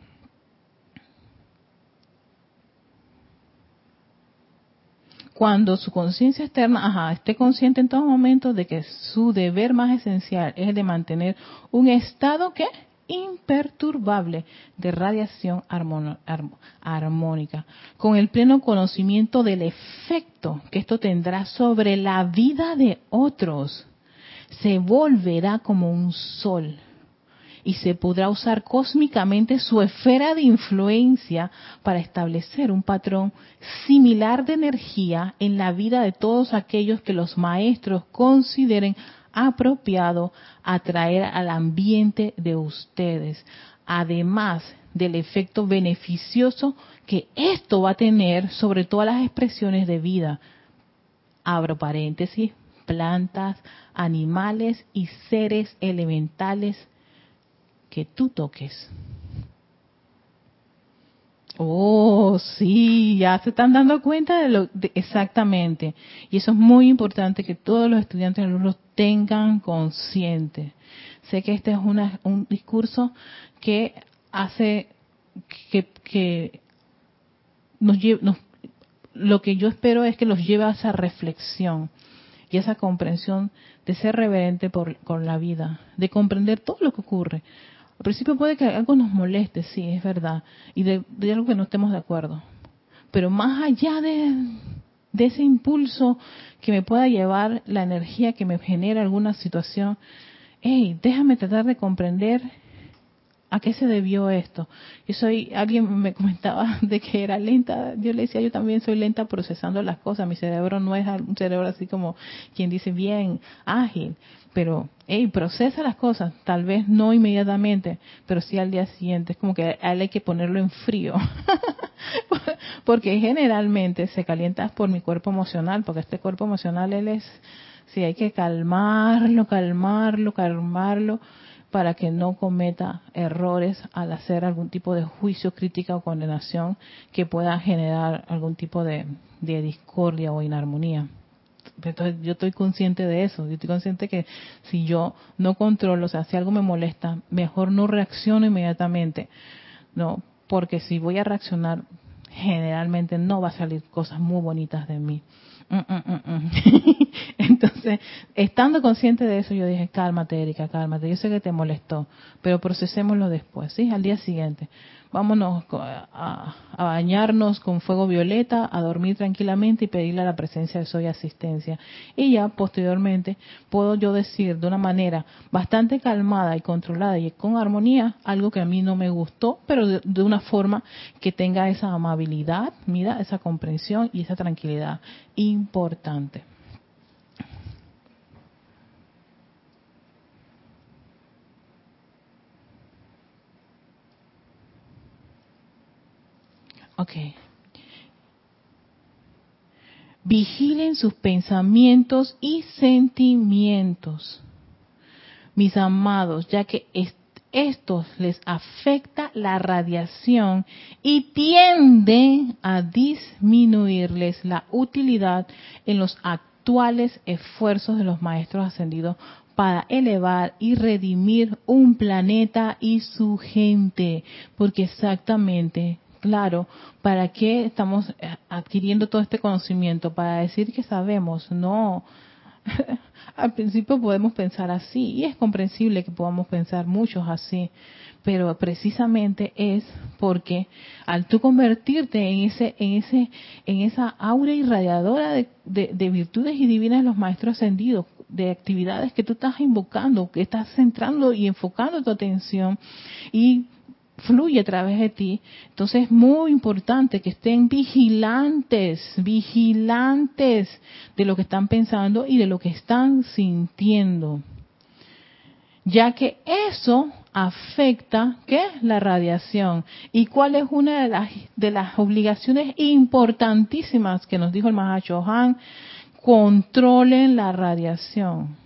Cuando su conciencia externa, ajá, esté consciente en todo momento de que su deber más esencial es el de mantener un estado que imperturbable de radiación armónica, con el pleno conocimiento del efecto que esto tendrá sobre la vida de otros. Se volverá como un sol y se podrá usar cósmicamente su esfera de influencia para establecer un patrón similar de energía en la vida de todos aquellos que los maestros consideren apropiado atraer al ambiente de ustedes, además del efecto beneficioso que esto va a tener sobre todas las expresiones de vida. Abro paréntesis, plantas, animales y seres elementales que tú toques. Oh, sí, ya se están dando cuenta de lo exactamente. Y eso es muy importante que todos los estudiantes de tengan consciente. Sé que este es un discurso que hace que, que nos, nos, lo que yo espero es que los lleve a esa reflexión y esa comprensión de ser reverente por, con la vida, de comprender todo lo que ocurre. Al principio puede que algo nos moleste, sí, es verdad, y de, algo que no estemos de acuerdo. Pero más allá de, de ese impulso que me pueda llevar la energía que me genera alguna situación, hey, déjame tratar de comprender a qué se debió esto. Yo soy, alguien me comentaba de que era lenta, yo le decía, yo también soy lenta procesando las cosas, mi cerebro no es un cerebro así como quien dice bien ágil, pero hey, procesa las cosas, tal vez no inmediatamente, pero sí al día siguiente. Es como que él hay que ponerlo en frío, porque generalmente se calienta por mi cuerpo emocional, porque este cuerpo emocional él es, sí, hay que calmarlo, calmarlo, calmarlo para que no cometa errores al hacer algún tipo de juicio, crítica o condenación que pueda generar algún tipo de discordia o inarmonía. Entonces yo estoy consciente de eso, yo estoy consciente que si yo no controlo, o sea, si algo me molesta, mejor no reacciono inmediatamente, no, porque si voy a reaccionar, generalmente no va a salir cosas muy bonitas de mí. Mm, mm, mm, Entonces, estando consciente de eso, yo dije, cálmate, Erika, cálmate. Yo sé que te molestó, pero procesémoslo después, ¿sí? Al día siguiente vámonos a, bañarnos con fuego violeta, a dormir tranquilamente y pedirle a la presencia de Soy asistencia. Y ya posteriormente puedo yo decir de una manera bastante calmada y controlada y con armonía algo que a mí no me gustó, pero de, de una forma que tenga esa amabilidad, mira, esa comprensión y esa tranquilidad importante. Ok. Vigilen sus pensamientos y sentimientos, mis amados, ya que estos les afecta la radiación y tienden a disminuirles la utilidad en los actuales esfuerzos de los maestros ascendidos para elevar y redimir un planeta y su gente, porque exactamente Claro, ¿para qué estamos eh, adquiriendo todo este conocimiento? Para decir que sabemos, no. Al principio podemos pensar así y es comprensible que podamos pensar muchos así, pero precisamente es porque al tú convertirte en ese, en ese, en esa aura irradiadora de, de virtudes y divinas de los maestros ascendidos, de actividades que tú estás invocando, que estás centrando y enfocando tu atención y fluye a través de ti. Entonces es muy importante que estén vigilantes, vigilantes de lo que están pensando y de lo que están sintiendo. Ya que eso afecta, ¿qué? La radiación. ¿Y cuál es una de las, de las obligaciones importantísimas que nos dijo el Mahashohan? Controlen la radiación.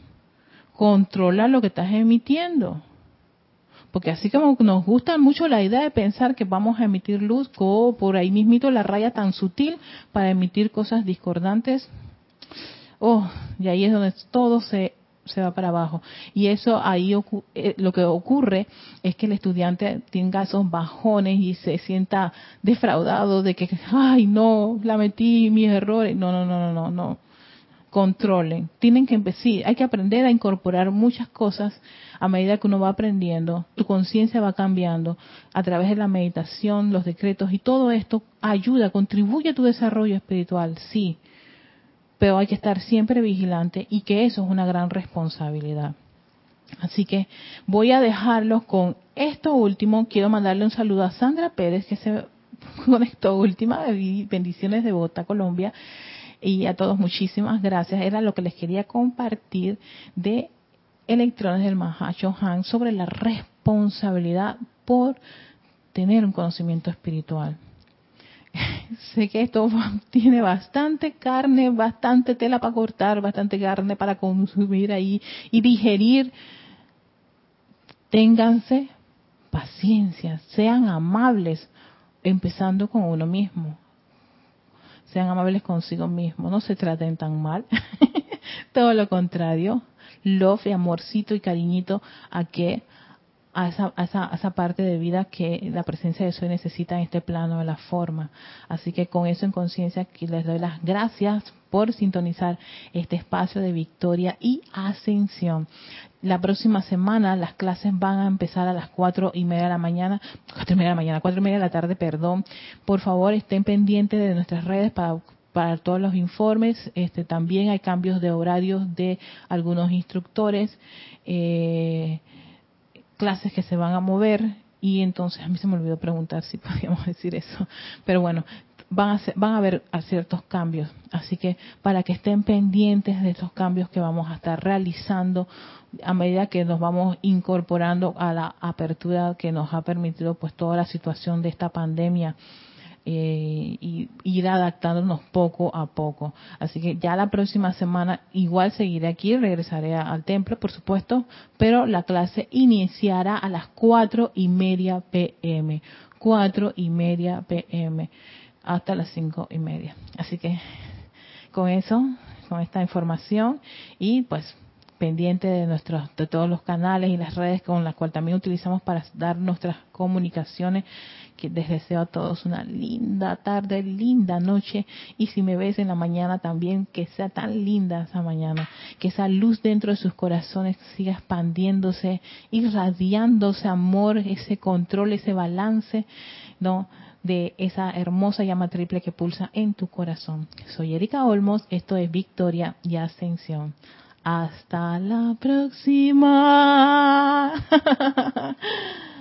Controla lo que estás emitiendo porque así como nos gusta mucho la idea de pensar que vamos a emitir luz, como por ahí mismito la raya tan sutil para emitir cosas discordantes, oh, y ahí es donde todo se, se va para abajo. Y eso ahí eh, lo que ocurre es que el estudiante tenga esos bajones y se sienta defraudado de que, ay, no, la metí mis errores. No, no, no, no, no controlen. Tienen que empezar, hay que aprender a incorporar muchas cosas a medida que uno va aprendiendo. Tu conciencia va cambiando a través de la meditación, los decretos y todo esto ayuda, contribuye a tu desarrollo espiritual, sí. Pero hay que estar siempre vigilante y que eso es una gran responsabilidad. Así que voy a dejarlos con esto último. Quiero mandarle un saludo a Sandra Pérez que se conectó última. Bendiciones de Bota, Colombia y a todos muchísimas gracias. Era lo que les quería compartir de electrones del Han sobre la responsabilidad por tener un conocimiento espiritual. sé que esto tiene bastante carne, bastante tela para cortar, bastante carne para consumir ahí y digerir. Ténganse paciencia, sean amables, empezando con uno mismo sean amables consigo mismos, no se traten tan mal, todo lo contrario, love y amorcito y cariñito a que a esa, esa, esa, parte de vida que la presencia de Soy necesita en este plano de la forma. Así que con eso en conciencia les doy las gracias por sintonizar este espacio de victoria y ascensión. La próxima semana las clases van a empezar a las cuatro y media de la mañana, cuatro y media de la mañana, cuatro y media de la tarde, perdón. Por favor estén pendientes de nuestras redes para para todos los informes. Este, también hay cambios de horarios de algunos instructores, eh, clases que se van a mover y entonces a mí se me olvidó preguntar si podíamos decir eso. Pero bueno, van a, van a haber ciertos cambios. Así que para que estén pendientes de estos cambios que vamos a estar realizando a medida que nos vamos incorporando a la apertura que nos ha permitido pues toda la situación de esta pandemia eh, y ir adaptándonos poco a poco. Así que ya la próxima semana igual seguiré aquí, regresaré al templo, por supuesto, pero la clase iniciará a las cuatro y media pm. Cuatro y media pm hasta las cinco y media. Así que con eso, con esta información y pues pendiente de nuestros de todos los canales y las redes con las cuales también utilizamos para dar nuestras comunicaciones que les deseo a todos una linda tarde, linda noche y si me ves en la mañana también que sea tan linda esa mañana, que esa luz dentro de sus corazones siga expandiéndose, irradiándose amor, ese control, ese balance, ¿no? de esa hermosa llama triple que pulsa en tu corazón. Soy Erika Olmos, esto es Victoria y Ascensión. Hasta la próxima.